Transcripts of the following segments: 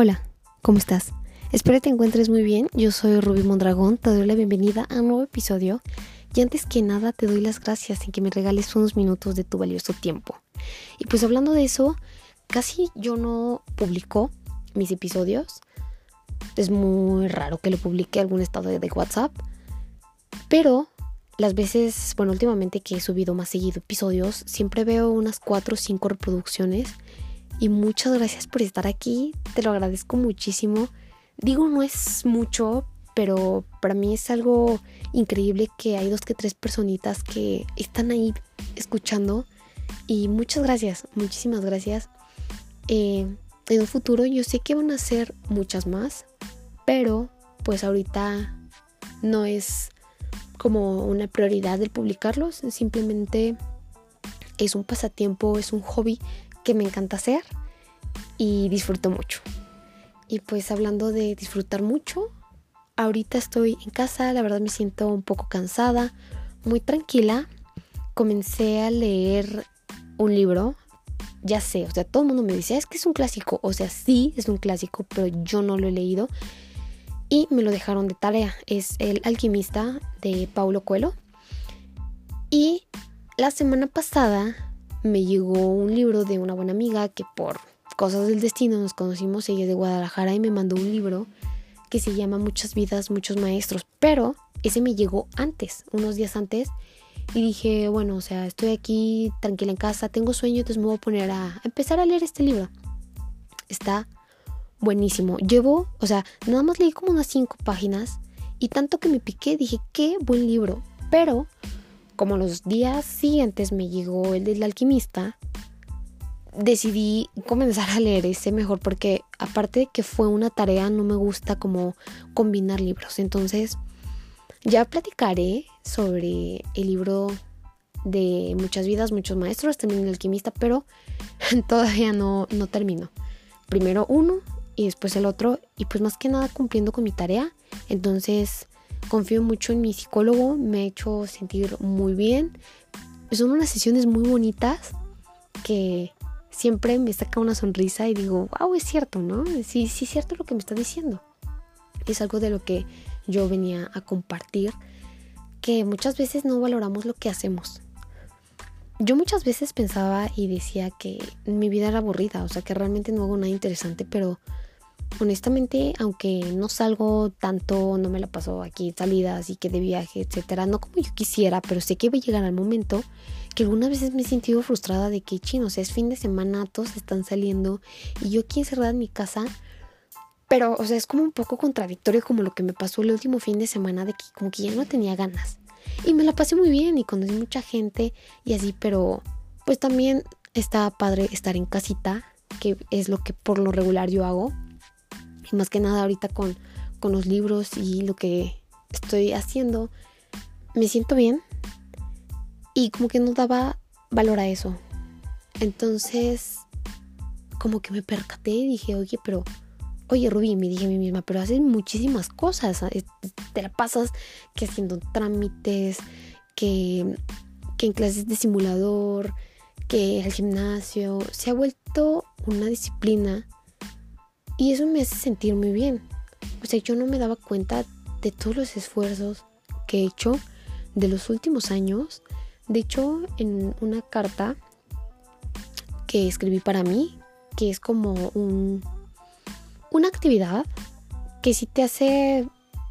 Hola, ¿cómo estás? Espero te encuentres muy bien. Yo soy Ruby Mondragón, te doy la bienvenida a un nuevo episodio. Y antes que nada, te doy las gracias en que me regales unos minutos de tu valioso tiempo. Y pues hablando de eso, casi yo no publico mis episodios. Es muy raro que lo publique algún estado de WhatsApp. Pero las veces, bueno, últimamente que he subido más seguido episodios, siempre veo unas 4 o 5 reproducciones y muchas gracias por estar aquí, te lo agradezco muchísimo. Digo, no es mucho, pero para mí es algo increíble que hay dos que tres personitas que están ahí escuchando y muchas gracias, muchísimas gracias. Eh, en un futuro yo sé que van a ser muchas más, pero pues ahorita no es como una prioridad el publicarlos, simplemente es un pasatiempo, es un hobby que me encanta hacer y disfruto mucho. Y pues hablando de disfrutar mucho, ahorita estoy en casa, la verdad me siento un poco cansada, muy tranquila. Comencé a leer un libro, ya sé, o sea, todo el mundo me dice, es que es un clásico, o sea, sí, es un clásico, pero yo no lo he leído y me lo dejaron de tarea. Es El alquimista de Paulo Coelho. Y la semana pasada me llegó un libro de una buena amiga que por cosas del destino nos conocimos, ella es de Guadalajara y me mandó un libro que se llama Muchas vidas, muchos maestros, pero ese me llegó antes, unos días antes, y dije, bueno, o sea, estoy aquí tranquila en casa, tengo sueño, entonces me voy a poner a, empezar a leer este libro. Está buenísimo. Llevo, o sea, nada más leí como unas cinco páginas y tanto que me piqué, dije, qué buen libro, pero como los días siguientes me llegó el del alquimista, decidí comenzar a leer ese mejor porque aparte de que fue una tarea, no me gusta como combinar libros. Entonces, ya platicaré sobre el libro de Muchas vidas, muchos maestros, también el alquimista, pero todavía no, no termino. Primero uno y después el otro y pues más que nada cumpliendo con mi tarea. Entonces, confío mucho en mi psicólogo, me ha hecho sentir muy bien. Son unas sesiones muy bonitas que siempre me saca una sonrisa y digo, wow, es cierto, ¿no? Sí, sí es cierto lo que me está diciendo. Es algo de lo que yo venía a compartir, que muchas veces no valoramos lo que hacemos. Yo muchas veces pensaba y decía que mi vida era aburrida, o sea que realmente no hago nada interesante, pero honestamente, aunque no salgo tanto, no me la paso aquí salidas y que de viaje, etcétera, no como yo quisiera, pero sé que va a llegar al momento que algunas veces me he sentido frustrada de que, chino, o sea, es fin de semana, todos están saliendo y yo aquí encerrada en mi casa. Pero, o sea, es como un poco contradictorio como lo que me pasó el último fin de semana de que como que ya no tenía ganas. Y me la pasé muy bien y conocí mucha gente y así, pero pues también está padre estar en casita, que es lo que por lo regular yo hago y más que nada ahorita con, con los libros y lo que estoy haciendo, me siento bien y como que no daba valor a eso. Entonces, como que me percaté y dije, oye, pero, oye, Rubí, me dije a mí misma, pero haces muchísimas cosas. Te la pasas que haciendo trámites, que, que en clases de simulador, que al gimnasio. Se ha vuelto una disciplina y eso me hace sentir muy bien. O sea, yo no me daba cuenta de todos los esfuerzos que he hecho de los últimos años. De hecho, en una carta que escribí para mí, que es como un, una actividad que sí te hace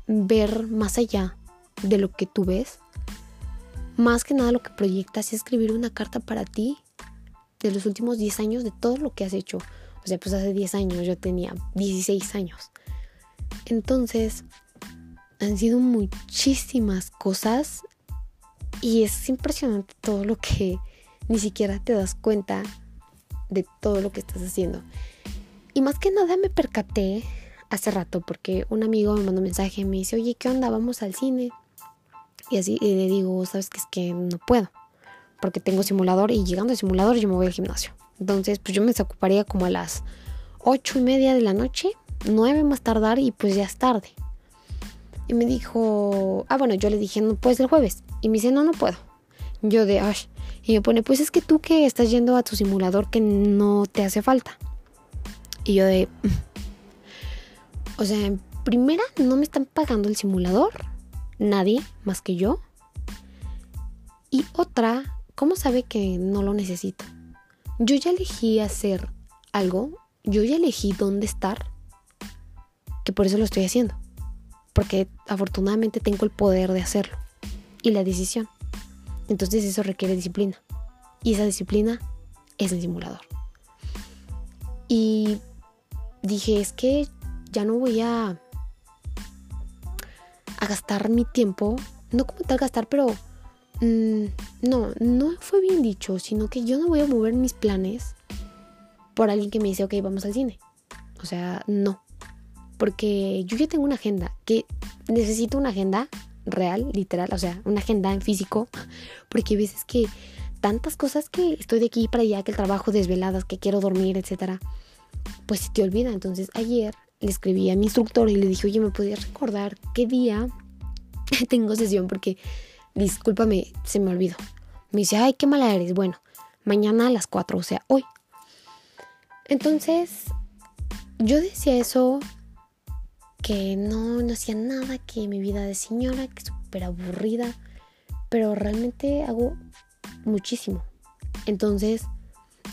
ver más allá de lo que tú ves. Más que nada lo que proyectas es escribir una carta para ti de los últimos 10 años de todo lo que has hecho. O sea, pues hace 10 años yo tenía 16 años. Entonces, han sido muchísimas cosas y es impresionante todo lo que ni siquiera te das cuenta de todo lo que estás haciendo. Y más que nada me percaté hace rato porque un amigo me mandó un mensaje y me dice, oye, ¿qué onda? Vamos al cine. Y así y le digo, sabes que es que no puedo porque tengo simulador y llegando al simulador yo me voy al gimnasio. Entonces, pues yo me desocuparía como a las ocho y media de la noche, nueve más tardar y pues ya es tarde. Y me dijo, ah, bueno, yo le dije, no puedes el jueves. Y me dice, no, no puedo. Yo de, ay. Y me pone, pues es que tú que estás yendo a tu simulador que no te hace falta. Y yo de, mm". O sea, primera no me están pagando el simulador, nadie más que yo. Y otra, ¿cómo sabe que no lo necesito? Yo ya elegí hacer algo, yo ya elegí dónde estar, que por eso lo estoy haciendo. Porque afortunadamente tengo el poder de hacerlo y la decisión. Entonces eso requiere disciplina. Y esa disciplina es el simulador. Y dije, es que ya no voy a, gastar mi tiempo, no como tal gastar, pero mm, no, no fue bien dicho, sino que yo no voy a mover mis planes por alguien que me dice, ok, vamos al cine. O sea, no. Porque yo ya tengo una agenda, que necesito una agenda real, literal, o sea, una agenda en físico, porque a veces que tantas cosas que estoy de aquí para allá, que el trabajo desveladas, que quiero dormir, etcétera, pues se te olvida. Entonces ayer le escribí a mi instructor y le dije, oye, ¿me podías recordar qué día tengo sesión? Porque, discúlpame, se me olvidó. Me dice, ay, qué mala eres. Bueno, mañana a las 4, o sea, hoy. Entonces, yo decía eso, que no, no hacía nada, que mi vida de señora, que súper aburrida, pero realmente hago muchísimo. Entonces,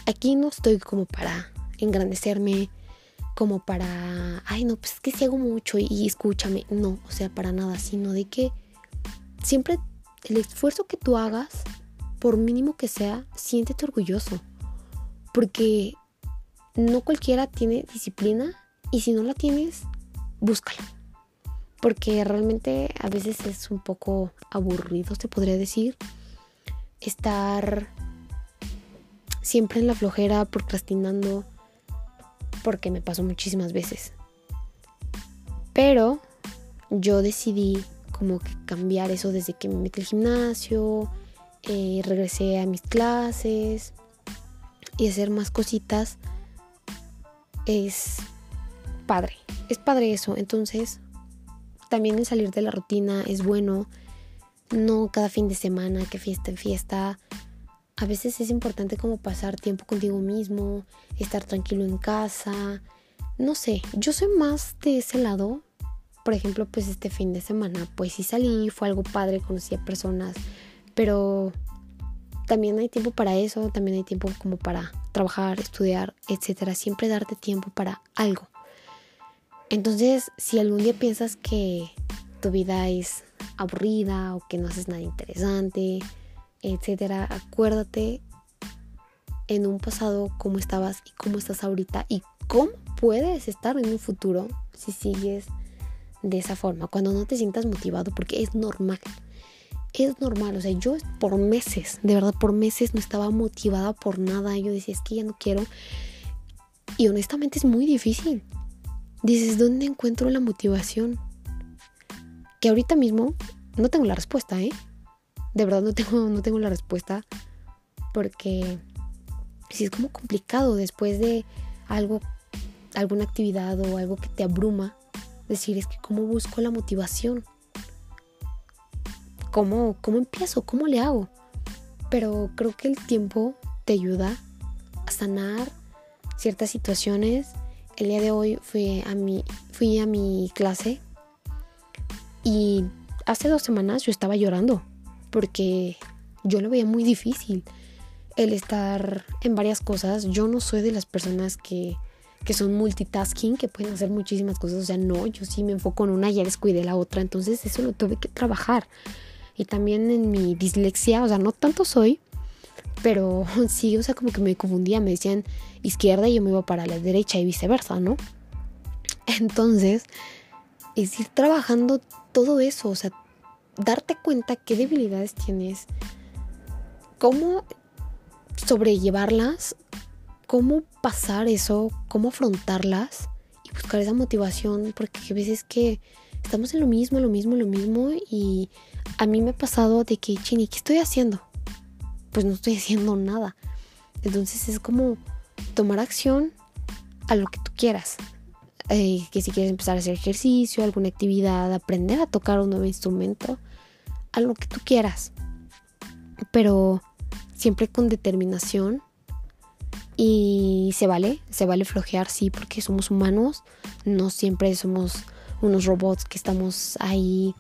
aquí no estoy como para engrandecerme, como para, ay, no, pues es que si hago mucho y, escúchame. No, o sea, para nada, sino de que siempre el esfuerzo que tú hagas, por mínimo que sea, siéntete orgulloso. Porque no cualquiera tiene disciplina y si no la tienes, búscala. Porque realmente a veces es un poco aburrido, se podría decir, estar siempre en la flojera, procrastinando, porque me pasó muchísimas veces. Pero yo decidí como que cambiar eso desde que me metí al gimnasio, eh, regresé a mis clases y hacer más cositas. Es padre, es padre eso. Entonces, también el salir de la rutina es bueno. No cada fin de semana, que fiesta en fiesta a veces es importante como pasar tiempo contigo mismo, estar tranquilo en casa. No sé, yo soy más de ese lado. Por ejemplo, pues este fin de semana, pues sí salí, fue algo padre, conocí a personas, pero también hay tiempo para eso, también hay tiempo como para trabajar, estudiar, etcétera. Siempre darte tiempo para algo. Entonces, si algún día piensas que tu vida es aburrida o que no haces nada interesante, etcétera, acuérdate en un pasado cómo estabas y cómo estás ahorita y cómo puedes estar en un futuro si sigues de esa forma, cuando no te sientas motivado, porque es normal. Es normal, o sea, yo por meses, de verdad por meses no estaba motivada por nada. Yo decía, es que ya no quiero. Y honestamente es muy difícil. Dices, ¿dónde encuentro la motivación? Que ahorita mismo no tengo la respuesta, ¿eh? de verdad no tengo, no tengo la respuesta porque si es como complicado después de algo, alguna actividad o algo que te abruma, decir es que cómo busco la motivación, cómo, cómo empiezo, cómo le hago. Pero creo que el tiempo te ayuda a sanar ciertas situaciones. El día de hoy fui a mi, fui a mi clase y hace dos semanas yo estaba llorando porque yo lo veía muy difícil el estar en varias cosas. Yo no soy de las personas que, que son multitasking, que pueden hacer muchísimas cosas. O sea, no, yo sí me enfoco en una y ya descuidé la otra. Entonces eso lo tuve que trabajar. Y también en mi dislexia, o sea, no tanto soy, pero sí, o sea, como que me confundía. Me decían izquierda y yo me iba para la derecha y viceversa, ¿no? Entonces, es ir trabajando todo eso, o sea, darte cuenta qué debilidades tienes, cómo sobrellevarlas, cómo pasar eso, cómo afrontarlas y buscar esa motivación, porque a veces que estamos en lo mismo, lo mismo, lo mismo y a mí me ha pasado de que, chini, ¿qué estoy haciendo? Pues no estoy haciendo nada. Entonces es como tomar acción a lo que tú quieras. Eh, que si quieres empezar a hacer ejercicio, alguna actividad, aprender a tocar un nuevo instrumento, a lo que tú quieras. Pero siempre con determinación, Y se vale, se vale flojear, sí, porque somos humanos, no siempre somos unos robots que estamos ahí,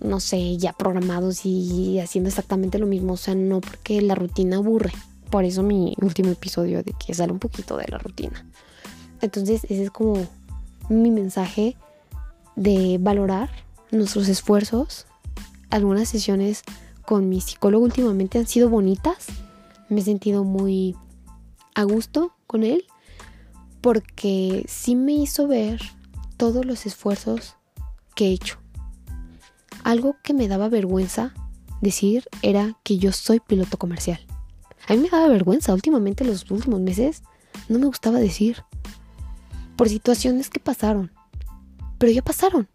no sé, ya programados y haciendo exactamente lo mismo, o sea, no porque la rutina aburre. Por eso mi último episodio de que sale un poquito de la rutina. Entonces, ese es como mi mensaje de valorar nuestros esfuerzos. Algunas sesiones con mi psicólogo últimamente han sido bonitas. Me he sentido muy a gusto con él porque sí me hizo ver todos los esfuerzos que he hecho. Algo que me daba vergüenza decir era que yo soy piloto comercial. A mí me daba vergüenza últimamente los últimos meses. No me gustaba decir. Por situaciones que pasaron. Pero ya pasaron.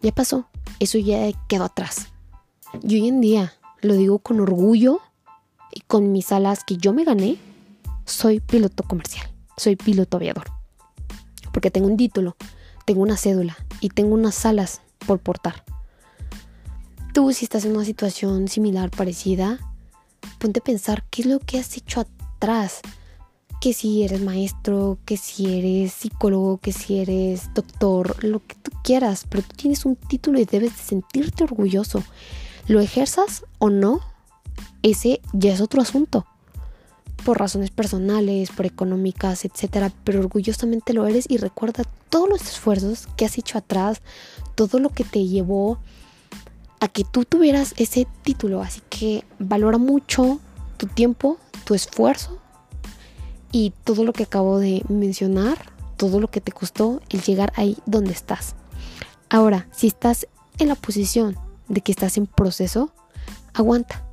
Ya pasó. Eso ya quedó atrás. Y hoy en día lo digo con orgullo y con mis alas que yo me gané. Soy piloto comercial. Soy piloto aviador. Porque tengo un título, tengo una cédula y tengo unas alas por portar. Tú si estás en una situación similar, parecida, ponte a pensar qué es lo que has hecho atrás. Que si eres maestro, que si eres psicólogo, que si eres doctor, lo que tú quieras, pero tú tienes un título y debes de sentirte orgulloso. Lo ejerzas o no, ese ya es otro asunto. Por razones personales, por económicas, etcétera, pero orgullosamente lo eres y recuerda todos los esfuerzos que has hecho atrás, todo lo que te llevó a que tú tuvieras ese título. Así que valora mucho tu tiempo, tu esfuerzo y todo lo que acabo de mencionar, todo lo que te costó el llegar ahí donde estás. Ahora, si estás en la posición de que estás en proceso, aguanta.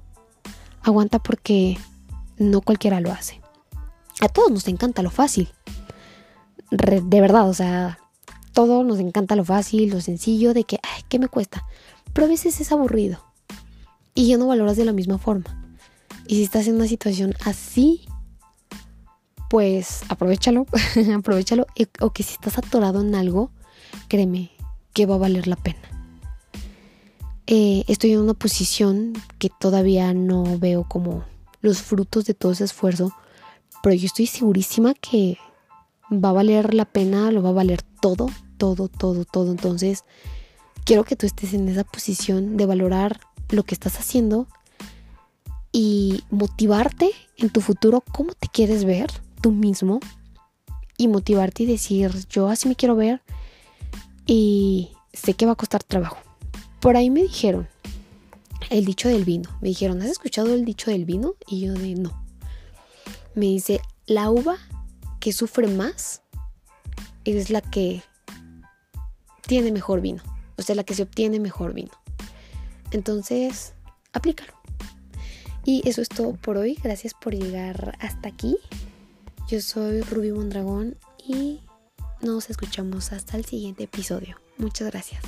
Aguanta porque no cualquiera lo hace. A todos nos encanta lo fácil. de verdad, o sea, todo nos encanta lo fácil, lo sencillo, de que, ay, ¿qué me cuesta? Pero a veces es aburrido y ya no valoras de la misma forma. Y si estás en una situación así, pues aprovechalo, aprovechalo. O que si estás atorado en algo, créeme que va a valer la pena. Eh, estoy en una posición que todavía no veo como los frutos de todo ese esfuerzo, pero yo estoy segurísima que va a valer la pena, lo va a valer todo, todo, todo, todo. Entonces, quiero que tú estés en esa posición de valorar lo que estás haciendo y motivarte en tu futuro cómo te quieres ver tú mismo y motivarte y decir yo así me quiero ver y sé que va a costar trabajo. Por ahí me dijeron el dicho del vino. Me dijeron, ¿has escuchado el dicho del vino? Y yo de no. Me dice, la uva que sufre más es la que tiene mejor vino o sea, la que se obtiene mejor vino. Entonces, aplícalo. Y eso es todo por hoy. Gracias por llegar hasta aquí. Yo soy Ruby Mondragón y nos escuchamos hasta el siguiente episodio. Muchas gracias.